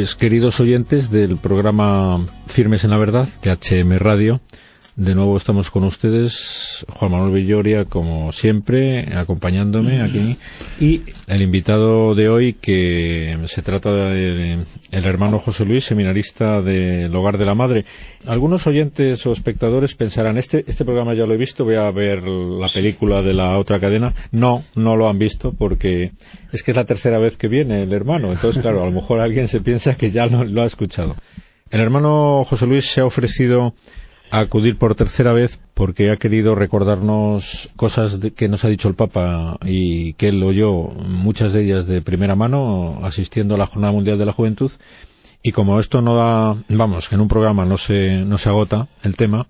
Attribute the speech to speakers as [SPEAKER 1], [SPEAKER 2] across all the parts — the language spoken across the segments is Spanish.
[SPEAKER 1] Pues queridos oyentes del programa Firmes en la Verdad de HM Radio, de nuevo estamos con ustedes, Juan Manuel Villoria, como siempre, acompañándome aquí. Y el invitado de hoy, que se trata del el hermano José Luis, seminarista del Hogar de la Madre. Algunos oyentes o espectadores pensarán, este, este programa ya lo he visto, voy a ver la película de la otra cadena. No, no lo han visto porque es que es la tercera vez que viene el hermano. Entonces, claro, a lo mejor alguien se piensa que ya lo, lo ha escuchado. El hermano José Luis se ha ofrecido a acudir por tercera vez porque ha querido recordarnos cosas que nos ha dicho el Papa y que él oyó muchas de ellas de primera mano asistiendo a la Jornada Mundial de la Juventud y como esto no da, vamos, que en un programa no se, no se agota el tema,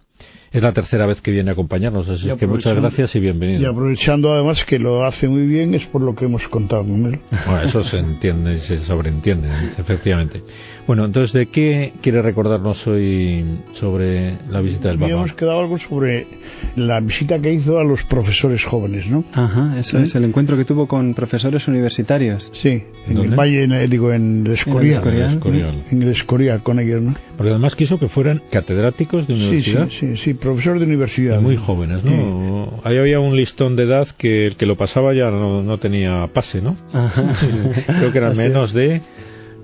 [SPEAKER 1] es la tercera vez que viene a acompañarnos, así que muchas gracias y bienvenido.
[SPEAKER 2] Y aprovechando además que lo hace muy bien, es por lo que hemos contado con él.
[SPEAKER 1] Bueno, eso se entiende y se sobreentiende, efectivamente. Bueno, entonces, ¿de qué quiere recordarnos hoy sobre la visita del Papa?
[SPEAKER 2] Hemos quedado algo sobre la visita que hizo a los profesores jóvenes, ¿no?
[SPEAKER 3] Ajá, eso es, el encuentro que tuvo con profesores universitarios.
[SPEAKER 2] Sí, en el Valle, digo, en el Escorial. En el Escorial, en el Escorial con ellos, ¿no?
[SPEAKER 1] Porque además quiso que fueran catedráticos de universidad.
[SPEAKER 2] Sí, sí, sí, profesor de universidad.
[SPEAKER 1] muy jóvenes, ¿no? Ahí había un listón de edad que el que lo pasaba ya no, no tenía pase, ¿no? Creo que eran menos de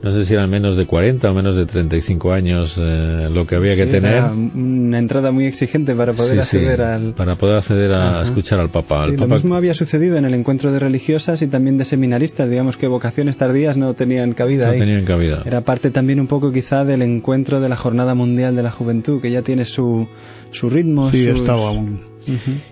[SPEAKER 1] no sé si eran menos de 40 o menos de 35 años eh, lo que había que tener.
[SPEAKER 3] una entrada muy exigente para poder acceder al.
[SPEAKER 1] Para poder acceder a escuchar al Papa.
[SPEAKER 3] Lo mismo había sucedido en el encuentro de religiosas y también de seminaristas. Digamos que vocaciones tardías no tenían cabida
[SPEAKER 1] no
[SPEAKER 3] ahí.
[SPEAKER 1] tenían cabida.
[SPEAKER 3] Era parte también un poco quizá del encuentro de la Jornada Mundial de la Juventud, que ya tiene su, su ritmo.
[SPEAKER 2] Sí,
[SPEAKER 3] sus...
[SPEAKER 2] estaba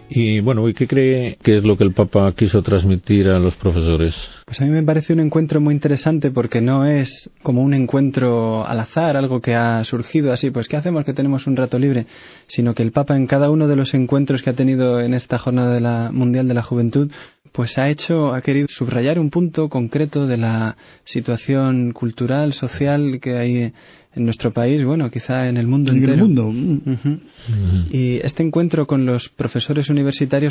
[SPEAKER 1] y bueno, ¿y qué cree que es lo que el Papa quiso transmitir a los profesores?
[SPEAKER 3] Pues a mí me parece un encuentro muy interesante porque no es como un encuentro al azar, algo que ha surgido así, pues ¿qué hacemos que tenemos un rato libre? Sino que el Papa en cada uno de los encuentros que ha tenido en esta jornada de la Mundial de la Juventud pues ha hecho, ha querido subrayar un punto concreto de la situación cultural, social que hay en nuestro país, bueno, quizá en el mundo
[SPEAKER 2] en
[SPEAKER 3] entero.
[SPEAKER 2] el mundo.
[SPEAKER 3] Y este encuentro con los profesores universitarios,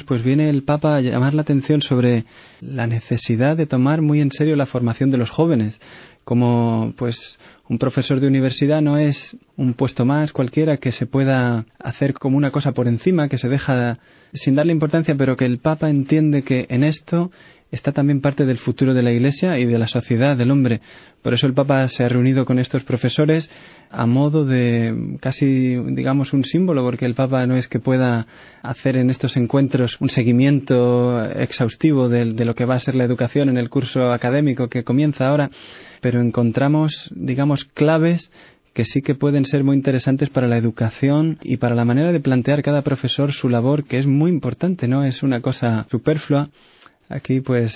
[SPEAKER 3] pues viene el Papa a llamar la atención sobre la necesidad de tomar muy en serio la formación de los jóvenes. Como, pues, un profesor de universidad no es un puesto más cualquiera que se pueda hacer como una cosa por encima, que se deja sin darle importancia, pero que el Papa entiende que en esto está también parte del futuro de la Iglesia y de la sociedad del hombre. Por eso el Papa se ha reunido con estos profesores a modo de casi, digamos, un símbolo, porque el Papa no es que pueda hacer en estos encuentros un seguimiento exhaustivo de, de lo que va a ser la educación en el curso académico que comienza ahora, pero encontramos, digamos, claves que sí que pueden ser muy interesantes para la educación y para la manera de plantear cada profesor su labor, que es muy importante, no es una cosa superflua. Aquí, pues,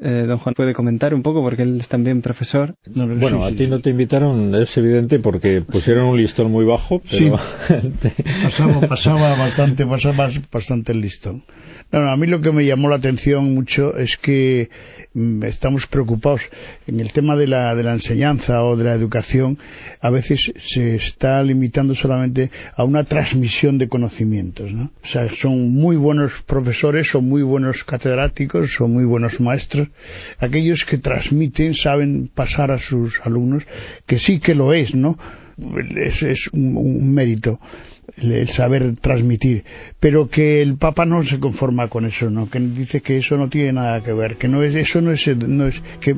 [SPEAKER 3] eh, don Juan puede comentar un poco porque él es también profesor.
[SPEAKER 1] bueno, a ti no te invitaron, es evidente, porque pusieron un listón muy bajo. Pero...
[SPEAKER 2] Sí, pasaba, pasaba bastante, pasaba bastante el listón. No, a mí lo que me llamó la atención mucho es que mm, estamos preocupados en el tema de la, de la enseñanza o de la educación. A veces se está limitando solamente a una transmisión de conocimientos. ¿no? O sea, son muy buenos profesores, son muy buenos catedráticos, son muy buenos maestros. Aquellos que transmiten, saben pasar a sus alumnos, que sí que lo es, ¿no? Es, es un, mérito el saber transmitir, pero que el Papa no se conforma con eso, ¿no? Que dice que eso no tiene nada que ver, que no es eso no es no es que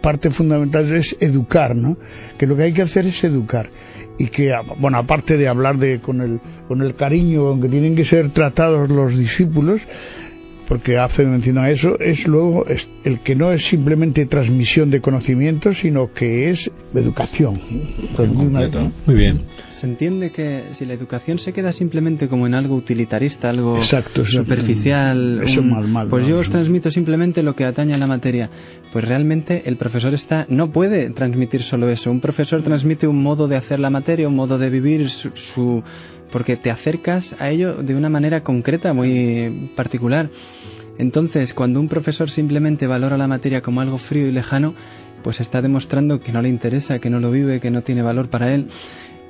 [SPEAKER 2] parte fundamental es educar, ¿no? Que lo que hay que hacer es educar y que bueno, aparte de hablar de con el con el cariño con que tienen que ser tratados los discípulos, porque hace mención a eso, es luego el que no es simplemente transmisión de conocimientos, sino que es educación.
[SPEAKER 1] Muy bien.
[SPEAKER 3] Se entiende que si la educación se queda simplemente como en algo utilitarista, algo superficial,
[SPEAKER 2] eso mal, mal,
[SPEAKER 3] pues
[SPEAKER 2] mal,
[SPEAKER 3] yo os transmito simplemente lo que atañe a la materia. Pues realmente el profesor está no puede transmitir solo eso. Un profesor transmite un modo de hacer la materia, un modo de vivir su, su porque te acercas a ello de una manera concreta, muy particular. Entonces, cuando un profesor simplemente valora la materia como algo frío y lejano, pues está demostrando que no le interesa, que no lo vive, que no tiene valor para él.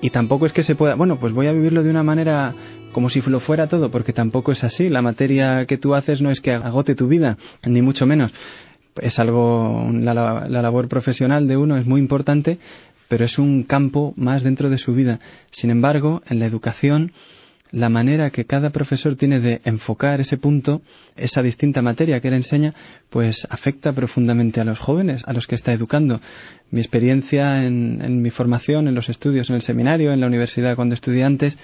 [SPEAKER 3] Y tampoco es que se pueda, bueno, pues voy a vivirlo de una manera como si lo fuera todo, porque tampoco es así. La materia que tú haces no es que agote tu vida, ni mucho menos. Es algo, la, la labor profesional de uno es muy importante, pero es un campo más dentro de su vida. Sin embargo, en la educación, la manera que cada profesor tiene de enfocar ese punto, esa distinta materia que él enseña, pues afecta profundamente a los jóvenes, a los que está educando. Mi experiencia en, en mi formación, en los estudios, en el seminario, en la universidad cuando estudié antes,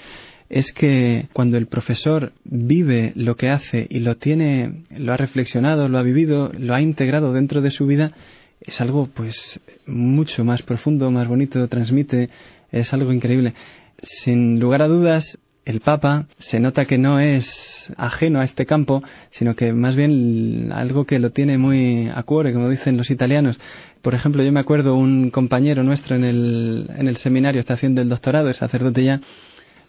[SPEAKER 3] es que cuando el profesor vive lo que hace y lo tiene, lo ha reflexionado, lo ha vivido, lo ha integrado dentro de su vida, es algo pues mucho más profundo, más bonito, transmite, es algo increíble. Sin lugar a dudas, el Papa se nota que no es ajeno a este campo, sino que más bien algo que lo tiene muy a cuore, como dicen los italianos. Por ejemplo, yo me acuerdo un compañero nuestro en el, en el seminario, está haciendo el doctorado, es sacerdote ya,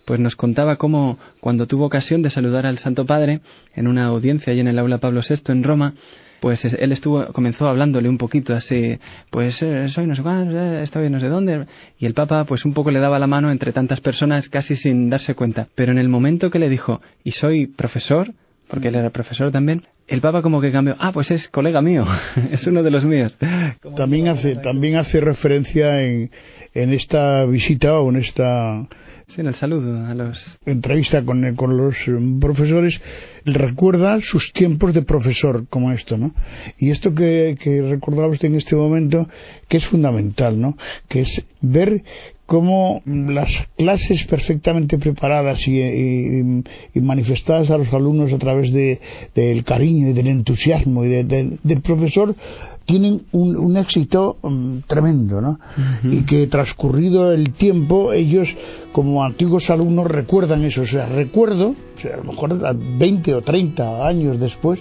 [SPEAKER 3] pues nos contaba cómo cuando tuvo ocasión de saludar al Santo Padre en una audiencia allí en el aula Pablo VI en Roma, pues él estuvo comenzó hablándole un poquito así pues eh, soy no sé cuándo eh, estoy no sé dónde y el papa pues un poco le daba la mano entre tantas personas casi sin darse cuenta. Pero en el momento que le dijo y soy profesor porque él era profesor también el Papa como que cambió, ah, pues es colega mío, es uno de los míos.
[SPEAKER 2] También hace, también hace referencia en, en esta visita o en esta
[SPEAKER 3] Sí, en el saludo a los...
[SPEAKER 2] Entrevista con, con los eh, profesores, recuerda sus tiempos de profesor, como esto, ¿no? Y esto que, que recordaba usted en este momento, que es fundamental, ¿no? Que es ver cómo las clases perfectamente preparadas y, manifestadas a los alumnos a través de, del cariño y del entusiasmo y del profesor tienen un, éxito mm, tremendo, ¿no? Y que transcurrido el tiempo, ellos como antiguos alumnos recuerdan eso, o sea, recuerdo, sea, a lo mejor 20 o 30 años después,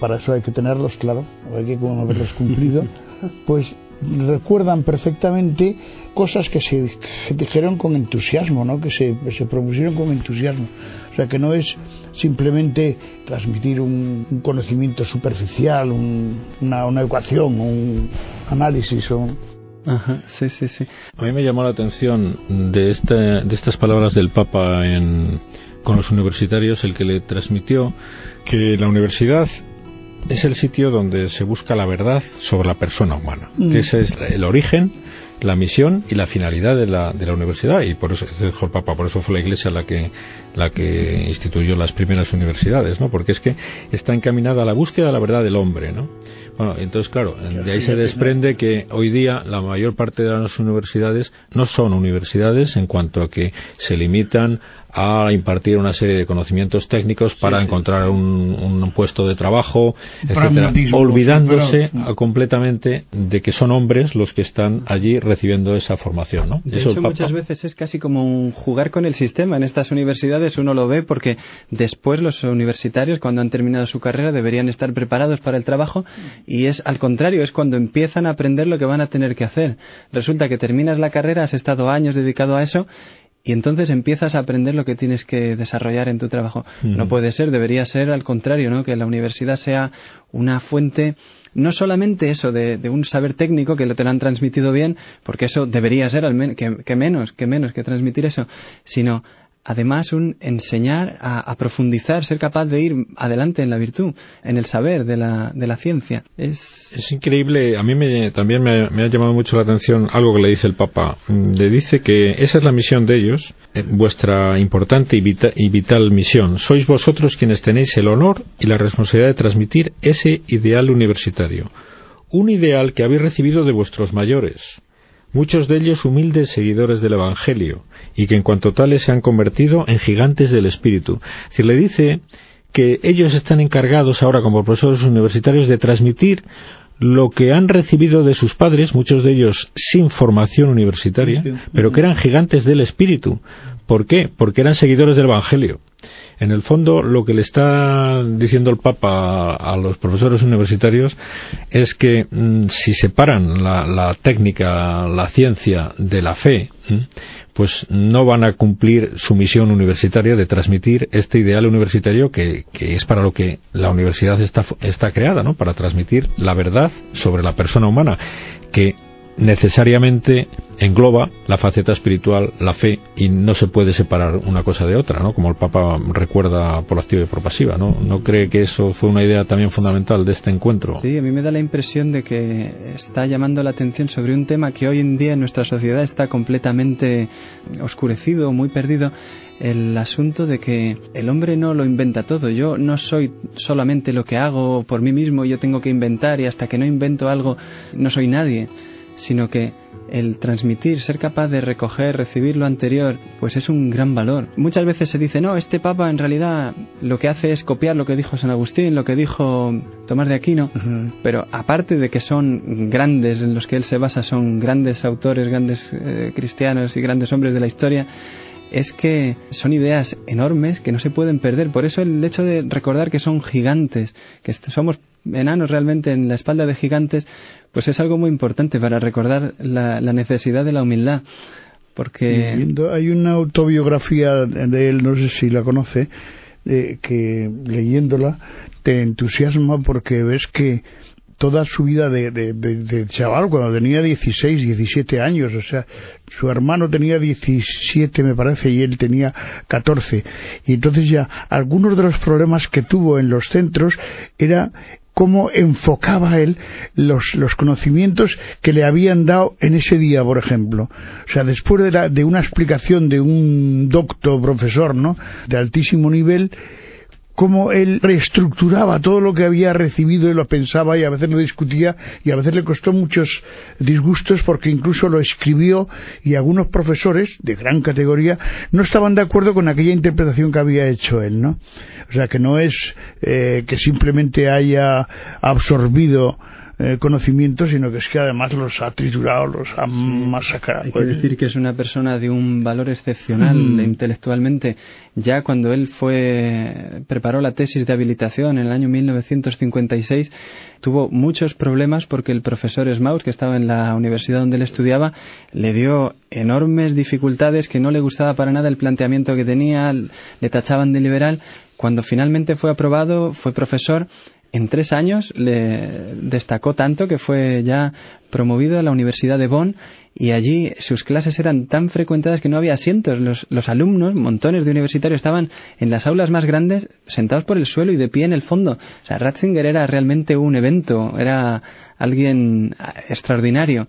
[SPEAKER 2] para eso hay que tenerlos claro, hay que como haberlos cumplido, pues recuerdan perfectamente cosas que se, dijeron con entusiasmo, ¿no? que se, se, propusieron con entusiasmo. O sea, que no es simplemente transmitir un, conocimiento superficial, una, una, ecuación, un análisis. O...
[SPEAKER 3] Ajá, sí, sí, sí.
[SPEAKER 1] A mí me llamó la atención de, este, de estas palabras del Papa en, con los universitarios, el que le transmitió que la universidad es el sitio donde se busca la verdad sobre la persona humana, que mm. ese es el origen, la misión y la finalidad de la, de la universidad y por eso dijo el Papa, por eso fue la Iglesia la que la que instituyó las primeras universidades, ¿no? Porque es que está encaminada a la búsqueda de la verdad del hombre, ¿no? Bueno, entonces claro, de ahí se desprende que hoy día la mayor parte de las universidades no son universidades en cuanto a que se limitan a impartir una serie de conocimientos técnicos para encontrar un, puesto de trabajo, etcétera, olvidándose completamente de que son hombres los que están allí recibiendo esa formación, ¿no?
[SPEAKER 3] De hecho, muchas veces es casi como un jugar con el sistema. En estas universidades uno lo ve porque después los universitarios, cuando han terminado su carrera, deberían estar preparados para el trabajo y es al contrario, es cuando empiezan a aprender lo que van a tener que hacer. Resulta que terminas la carrera, has estado años dedicado a eso y entonces empiezas a aprender lo que tienes que desarrollar en tu trabajo. No puede ser, debería ser al contrario, ¿no? Que la universidad sea una fuente no solamente eso de, un saber técnico que lo te lo han transmitido bien, porque eso debería ser al que, menos, que menos que transmitir eso, sino además un enseñar a, profundizar, ser capaz de ir adelante en la virtud, en el saber de la, de la ciencia.
[SPEAKER 1] Es... increíble, a mí me, también me, ha llamado mucho la atención algo que le dice el Papa. Le dice que esa es la misión de ellos, eh, vuestra importante y, y vital misión. Sois vosotros quienes tenéis el honor y la responsabilidad de transmitir ese ideal universitario. Un ideal que habéis recibido de vuestros mayores, muchos de ellos humildes seguidores del Evangelio, y que en cuanto tales se han convertido en gigantes del espíritu. Si le dice que ellos están encargados ahora como profesores universitarios de transmitir lo que han recibido de sus padres, muchos de ellos sin formación universitaria, pero que eran gigantes del espíritu. ¿Por qué? Porque eran seguidores del Evangelio. En el fondo, lo que le está diciendo el Papa a, los profesores universitarios es que mm, si separan la, la, técnica, la ciencia de la fe, pues no van a cumplir su misión universitaria de transmitir este ideal universitario que, es para lo que la universidad está, está creada, ¿no? Para transmitir la verdad sobre la persona humana, que necesariamente engloba la faceta espiritual, la fe, y no se puede separar una cosa de otra, ¿no? Como el Papa recuerda por activa y por pasiva, ¿no? ¿No cree que eso fue una idea también fundamental de este encuentro?
[SPEAKER 3] Sí, a mí me da la impresión de que está llamando la atención sobre un tema que hoy en día en nuestra sociedad está completamente oscurecido, muy perdido, el asunto de que el hombre no lo inventa todo. Yo no soy solamente lo que hago por mí mismo, yo tengo que inventar y hasta que no invento algo no soy nadie sino que el transmitir, ser capaz de recoger, recibir lo anterior, pues es un gran valor. Muchas veces se dice, no, este Papa en realidad lo que hace es copiar lo que dijo San Agustín, lo que dijo Tomás de Aquino, pero aparte de que son grandes, en los que él se basa, son grandes autores, grandes eh, cristianos y grandes hombres de la historia, es que son ideas enormes que no se pueden perder. Por eso el hecho de recordar que son gigantes, que somos enanos realmente en la espalda de gigantes, pues es algo muy importante para recordar la, necesidad de la humildad. Porque
[SPEAKER 2] hay una autobiografía de él, no sé si la conoce, eh, que leyéndola te entusiasma porque ves que toda su vida de, de, chaval, cuando tenía 16, 17 años, o sea, su hermano tenía 17 me parece y él tenía 14. Y entonces ya algunos de los problemas que tuvo en los centros era cómo enfocaba él los, los, conocimientos que le habían dado en ese día, por ejemplo. O sea, después de, la, de una explicación de un doctor, profesor, ¿no? De altísimo nivel, cómo él reestructuraba todo lo que había recibido y lo pensaba y a veces lo discutía y a veces le costó muchos disgustos porque incluso lo escribió y algunos profesores de gran categoría no estaban de acuerdo con aquella interpretación que había hecho él, ¿no? O sea que no es eh, que simplemente haya absorbido eh, conocimientos, sino que es que además los ha triturado, los ha masacrado.
[SPEAKER 3] Hay que decir que es una persona de un valor excepcional intelectualmente. Ya cuando él fue preparó la tesis de habilitación en el año 1956, tuvo muchos problemas porque el profesor Smaus, que estaba en la universidad donde él estudiaba, le dio enormes dificultades, que no le gustaba para nada el planteamiento que tenía, le tachaban de liberal. Cuando finalmente fue aprobado, fue profesor en tres años le destacó tanto que fue ya promovido a la Universidad de Bonn y allí sus clases eran tan frecuentadas que no había asientos. Los, los, alumnos, montones de universitarios, estaban en las aulas más grandes sentados por el suelo y de pie en el fondo. O sea, Ratzinger era realmente un evento, era alguien extraordinario.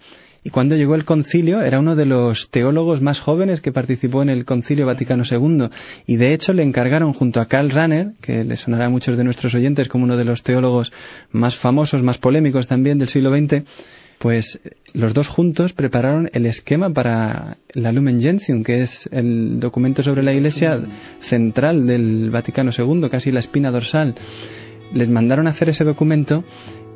[SPEAKER 3] Y cuando llegó el concilio, era uno de los teólogos más jóvenes que participó en el concilio Vaticano II. Y de hecho le encargaron junto a Karl Rahner, que le sonará a muchos de nuestros oyentes como uno de los teólogos más famosos, más polémicos también del siglo XX, pues los dos juntos prepararon el esquema para la Lumen Gentium, que es el documento sobre la Iglesia central del Vaticano II, casi la espina dorsal. Les mandaron a hacer ese documento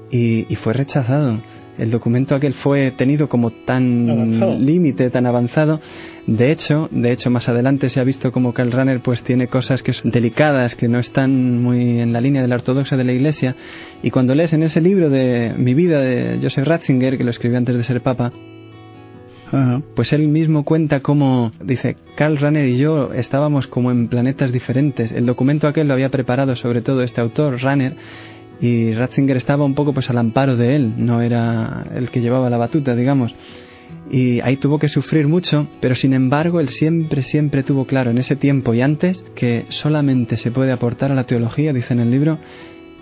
[SPEAKER 3] y, y fue rechazado el documento aquel fue tenido como tan límite, tan avanzado. De hecho, de hecho más adelante se ha visto como Karl Rahner pues tiene cosas que son delicadas, que no están muy en la línea de la ortodoxa de la Iglesia. Y cuando lees en ese libro de Mi vida de Joseph Ratzinger, que lo escribió antes de ser papa, pues él mismo cuenta cómo, dice, Karl Rahner y yo estábamos como en planetas diferentes. El documento aquel lo había preparado sobre todo este autor, Rahner, y Ratzinger estaba un poco pues al amparo de él, no era el que llevaba la batuta, digamos. Y ahí tuvo que sufrir mucho, pero sin embargo él siempre, siempre tuvo claro en ese tiempo y antes que solamente se puede aportar a la teología, dice en el libro,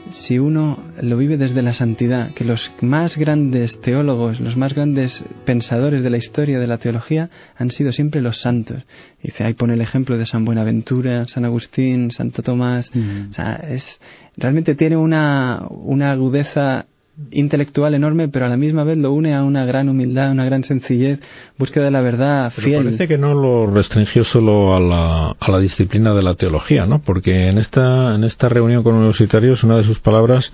[SPEAKER 3] si uno lo vive desde la santidad, que los más grandes teólogos, los más grandes pensadores de la historia de la teología han sido siempre los santos. Dice, ahí pone el ejemplo de San Buenaventura, San Agustín, Santo Tomás. Mm. O sea, es, realmente tiene una, una agudeza intelectual enorme, pero a la misma vez lo une a una gran humildad, una gran sencillez, búsqueda de la verdad fiel.
[SPEAKER 1] parece que no lo restringió solo a la, a la disciplina de la teología, ¿no? Porque en esta, en esta reunión con universitarios una de sus palabras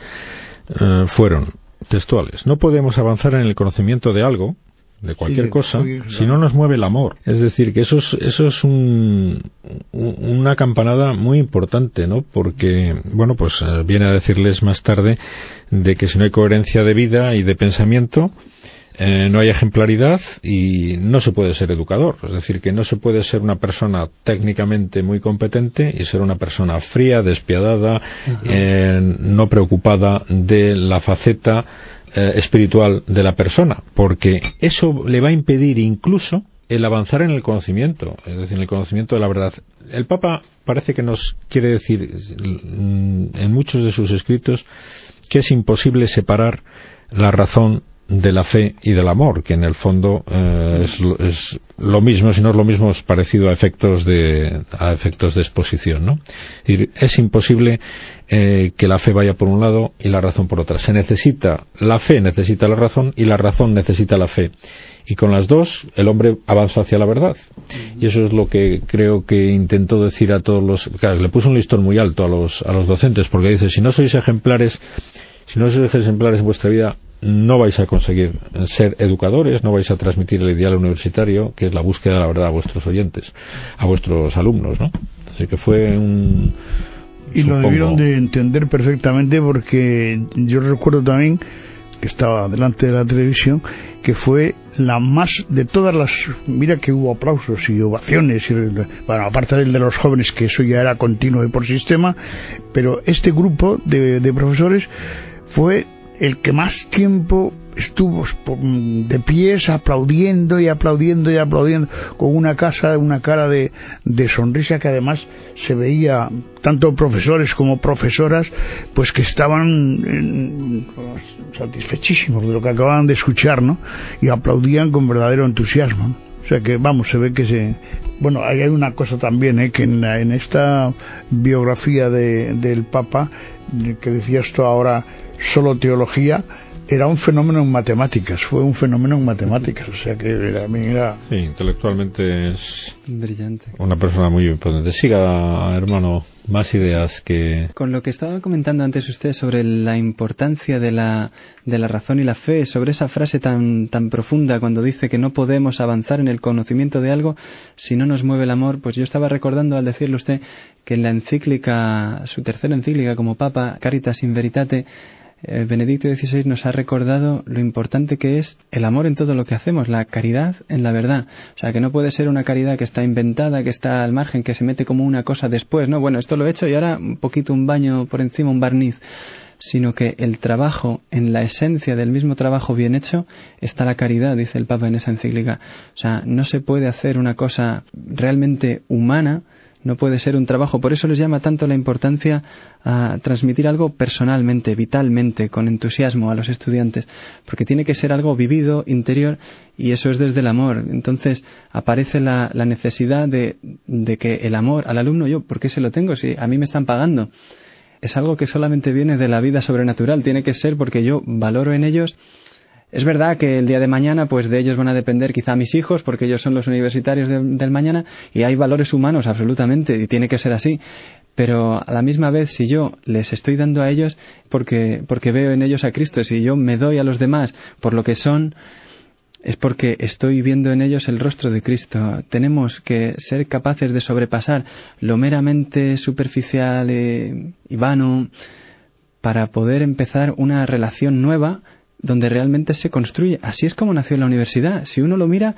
[SPEAKER 1] eh, fueron textuales. No podemos avanzar en el conocimiento de algo de cualquier cosa, si no nos mueve el amor. Es decir, que eso es, eso es un, una campanada muy importante, ¿no? Porque, bueno, pues eh, viene a decirles más tarde de que si no hay coherencia de vida y de pensamiento, eh, no hay ejemplaridad y no se puede ser educador. Es decir, que no se puede ser una persona técnicamente muy competente y ser una persona fría, despiadada, eh, no preocupada de la faceta eh, espiritual de la persona, porque eso le va a impedir incluso el avanzar en el conocimiento, es decir, en el conocimiento de la verdad. El Papa parece que nos quiere decir mm, en muchos de sus escritos que es imposible separar la razón de la fe y del amor, que en el fondo eh, es, lo mismo, si no es lo mismo, es parecido a efectos de, a efectos de exposición. ¿no? Es, imposible eh, que la fe vaya por un lado y la razón por otra. Se necesita, la fe necesita la razón y la razón necesita la fe. Y con las dos, el hombre avanza hacia la verdad. Y eso es lo que creo que intentó decir a todos los. Claro, le puso un listón muy alto a los, a los docentes, porque dice: si no sois ejemplares, si no sois ejemplares en vuestra vida, no vais a conseguir ser educadores, no vais a transmitir el ideal universitario, que es la búsqueda de la verdad a vuestros oyentes, a vuestros alumnos, ¿no? Así que fue un...
[SPEAKER 2] Y lo debieron de entender perfectamente porque yo recuerdo también que estaba delante de la televisión, que fue la más de todas las. Mira que hubo aplausos y ovaciones, y, bueno, aparte del de los jóvenes, que eso ya era continuo y por sistema, pero este grupo de, de profesores fue el que más tiempo estuvo de pies aplaudiendo y aplaudiendo y aplaudiendo con una casa una cara de, de, sonrisa que además se veía tanto profesores como profesoras pues que estaban satisfechísimos de lo que acababan de escuchar ¿no? y aplaudían con verdadero entusiasmo o sea que vamos se ve que se bueno hay una cosa también ¿eh? que en, en esta biografía de, del Papa que decías tú ahora solo teología, era un fenómeno en matemáticas, fue un fenómeno en matemáticas, o sea que era, era...
[SPEAKER 1] Sí, intelectualmente es
[SPEAKER 3] brillante.
[SPEAKER 1] Una persona muy importante. Siga, hermano, más ideas que...
[SPEAKER 3] Con lo que estaba comentando antes usted sobre la importancia de la, de la razón y la fe, sobre esa frase tan, tan profunda cuando dice que no podemos avanzar en el conocimiento de algo si no nos mueve el amor, pues yo estaba recordando al decirle usted que en la encíclica, su tercera encíclica como Papa, Caritas in Veritate, eh, Benedicto XVI nos ha recordado lo importante que es el amor en todo lo que hacemos, la caridad en la verdad. O sea, que no puede ser una caridad que está inventada, que está al margen, que se mete como una cosa después, ¿no? Bueno, esto lo he hecho y ahora un poquito un baño por encima, un barniz sino que el trabajo, en la esencia del mismo trabajo bien hecho, está la caridad, dice el Papa en esa encíclica. O sea, no se puede hacer una cosa realmente humana no puede ser un trabajo. Por eso les llama tanto la importancia a transmitir algo personalmente, vitalmente, con entusiasmo a los estudiantes, porque tiene que ser algo vivido, interior, y eso es desde el amor. Entonces aparece la, necesidad de, de que el amor al alumno, yo, ¿por qué se lo tengo si a mí me están pagando? Es algo que solamente viene de la vida sobrenatural, tiene que ser porque yo valoro en ellos es verdad que el día de mañana, pues de ellos van a depender quizá mis hijos, porque ellos son los universitarios del mañana, y hay valores humanos absolutamente, y tiene que ser así. Pero a la misma vez, si yo les estoy dando a ellos porque, porque veo en ellos a Cristo, si yo me doy a los demás por lo que son, es porque estoy viendo en ellos el rostro de Cristo. Tenemos que ser capaces de sobrepasar lo meramente superficial eh, y vano para poder empezar una relación nueva donde realmente se construye. Así es como nació la universidad. Si uno lo mira,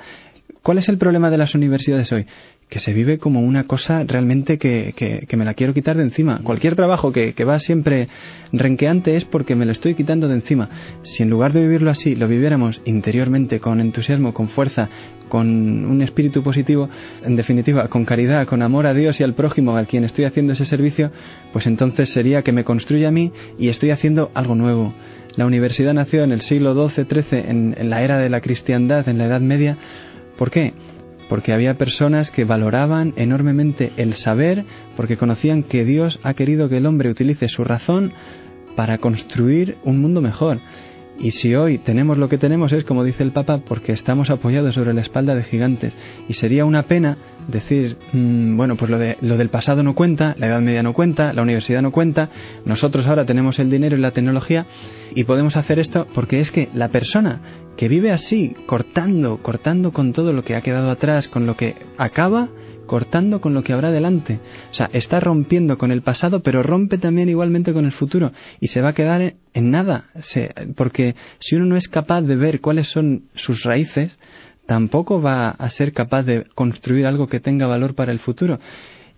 [SPEAKER 3] ¿cuál es el problema de las universidades hoy? Que se vive como una cosa realmente que, que, me la quiero quitar de encima. Cualquier trabajo que, que, va siempre renqueante es porque me lo estoy quitando de encima. Si en lugar de vivirlo así, lo viviéramos interiormente, con entusiasmo, con fuerza, con un espíritu positivo, en definitiva, con caridad, con amor a Dios y al prójimo al quien estoy haciendo ese servicio, pues entonces sería que me construye a mí y estoy haciendo algo nuevo la universidad nació en el siglo XII-XIII, en, la era de la cristiandad, en la Edad Media. ¿Por qué? Porque había personas que valoraban enormemente el saber, porque conocían que Dios ha querido que el hombre utilice su razón para construir un mundo mejor. Y si hoy tenemos lo que tenemos es, como dice el Papa, porque estamos apoyados sobre la espalda de gigantes. Y sería una pena decir, mm, bueno, pues lo, de, lo del pasado no cuenta, la Edad Media no cuenta, la universidad no cuenta, nosotros ahora tenemos el dinero y la tecnología y podemos hacer esto porque es que la persona que vive así, cortando, cortando con todo lo que ha quedado atrás, con lo que acaba, cortando con lo que habrá delante. O sea, está rompiendo con el pasado, pero rompe también igualmente con el futuro y se va a quedar en nada. porque si uno no es capaz de ver cuáles son sus raíces, tampoco va a ser capaz de construir algo que tenga valor para el futuro.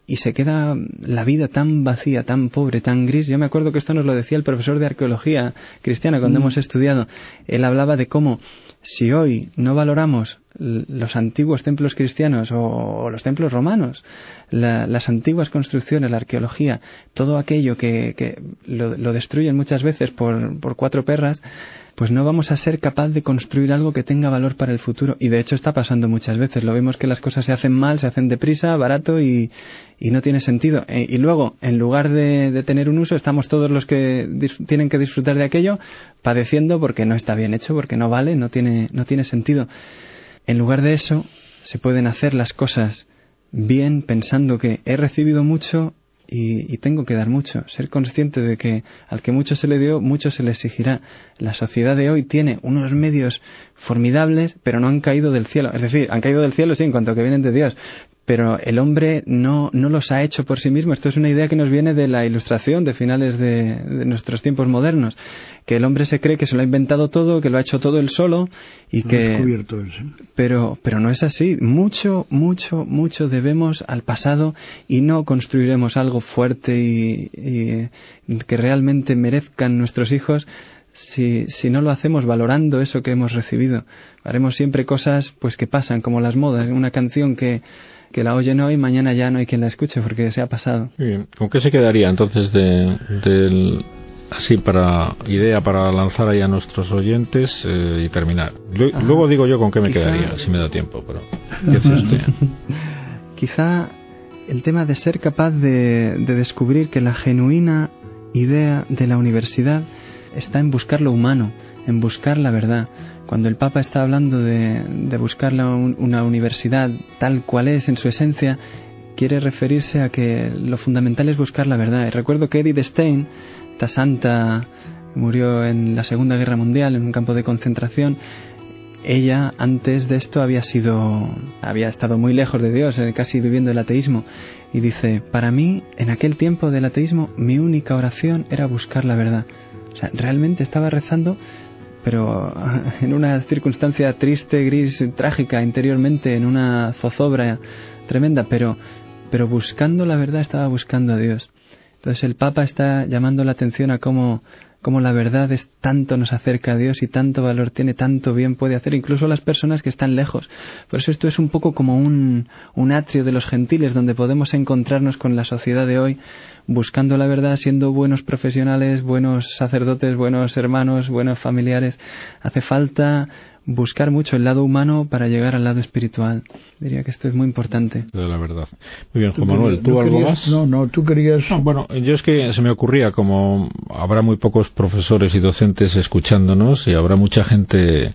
[SPEAKER 3] y se queda la vida tan vacía, tan pobre, tan gris. Yo me acuerdo que esto nos lo decía el profesor de arqueología cristiana cuando mm. hemos estudiado. Él hablaba de cómo si hoy no valoramos los antiguos templos cristianos o, los templos romanos, las antiguas construcciones, la arqueología, todo aquello que, lo, destruyen muchas veces por, por cuatro perras, pues no vamos a ser capaz de construir algo que tenga valor para el futuro. Y de hecho está pasando muchas veces. Lo vemos que las cosas se hacen mal, se hacen deprisa, barato y, y no tiene sentido. E, y luego, en lugar de, de, tener un uso, estamos todos los que tienen que disfrutar de aquello padeciendo porque no está bien hecho, porque no vale, no tiene, no tiene sentido. En lugar de eso, se pueden hacer las cosas bien pensando que he recibido mucho y, tengo que dar mucho. Ser consciente de que al que mucho se le dio, mucho se le exigirá. La sociedad de hoy tiene unos medios formidables, pero no han caído del cielo. Es decir, han caído del cielo, sí, en cuanto que vienen de Dios, pero el hombre no, no los ha hecho por sí mismo. Esto es una idea que nos viene de la ilustración de finales de, nuestros tiempos modernos, que el hombre se cree que se lo ha inventado todo, que lo ha hecho todo él solo y que... Pero, pero no es así. Mucho, mucho, mucho debemos al pasado y no construiremos algo fuerte y, y que realmente merezcan nuestros hijos si, si no lo hacemos valorando eso que hemos recibido. Haremos siempre cosas pues que pasan, como las modas, una canción que que la oyen hoy, mañana ya no hay quien la escuche porque se ha pasado.
[SPEAKER 1] Bien. ¿Con qué se quedaría entonces de, del así para idea para lanzar ahí a nuestros oyentes eh, y terminar. Luego digo yo con qué me quedaría, si me da tiempo, pero
[SPEAKER 3] Quizá el tema de ser capaz de, de descubrir que la genuina idea de la universidad está en buscar lo humano, en buscar la verdad. Cuando el Papa está hablando de, buscar una universidad tal cual es en su esencia, quiere referirse a que lo fundamental es buscar la verdad. Y recuerdo que Edith Stein, esta santa, murió en la Segunda Guerra Mundial en un campo de concentración. Ella antes de esto había sido, había estado muy lejos de Dios, eh, casi viviendo el ateísmo. Y dice, para mí, en aquel tiempo del ateísmo, mi única oración era buscar la verdad. O sea, realmente estaba rezando pero en una circunstancia triste, gris, trágica interiormente, en una zozobra tremenda, pero, pero buscando la verdad estaba buscando a Dios. Entonces el Papa está llamando la atención a cómo cómo la verdad es tanto nos acerca a Dios y tanto valor tiene, tanto bien puede hacer, incluso las personas que están lejos. Por eso esto es un poco como un, un atrio de los gentiles, donde podemos encontrarnos con la sociedad de hoy, buscando la verdad, siendo buenos profesionales, buenos sacerdotes, buenos hermanos, buenos familiares. Hace falta buscar mucho el lado humano para llegar al lado espiritual. Diría que esto es muy importante.
[SPEAKER 1] De la verdad. Muy bien, Juan Manuel, ¿tú algo más?
[SPEAKER 2] No, no, tú querías...
[SPEAKER 1] bueno, yo es que se me ocurría, como habrá muy pocos profesores y docentes escuchándonos y habrá mucha gente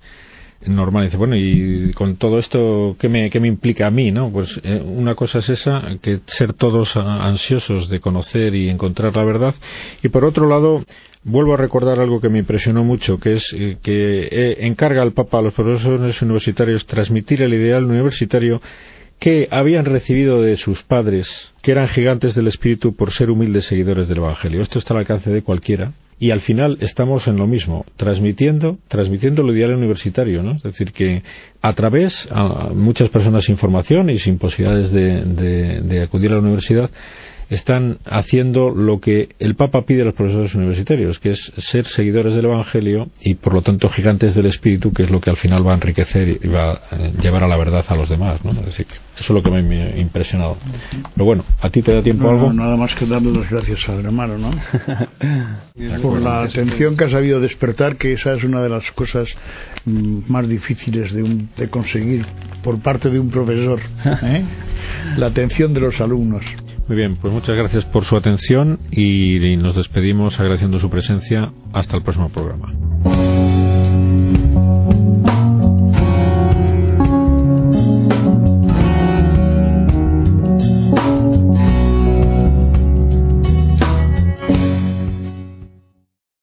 [SPEAKER 1] normal dice bueno y con todo esto qué me, qué me implica a mí no pues eh, una cosa es esa que ser todos ansiosos de conocer y encontrar la verdad y por otro lado Vuelvo a recordar algo que me impresionó mucho, que es eh, que eh, encarga al Papa a los profesores universitarios transmitir el ideal universitario que habían recibido de sus padres, que eran gigantes del espíritu por ser humildes seguidores del Evangelio. Esto está al alcance de cualquiera. Y al final estamos en lo mismo, transmitiendo, transmitiendo el ideal universitario, ¿no? Es decir, que a través a muchas personas sin formación y sin posibilidades de acudir a la universidad, están haciendo lo que el Papa pide a los profesores universitarios, que es ser seguidores del Evangelio y por lo tanto gigantes del Espíritu, que es lo que al final va a enriquecer y va a eh, llevar a la verdad a los demás. ¿no? eso es lo que me ha impresionado. Pero bueno, ¿a ti te da tiempo algo?
[SPEAKER 2] nada más que darle las gracias al hermano, ¿no? por la atención que ha sabido despertar, que esa es una de las cosas mm, más difíciles de, de conseguir por parte de un profesor. ¿eh? La atención de los alumnos.
[SPEAKER 1] Muy bien, pues muchas gracias por su atención y nos despedimos agradeciendo su presencia. Hasta el próximo programa.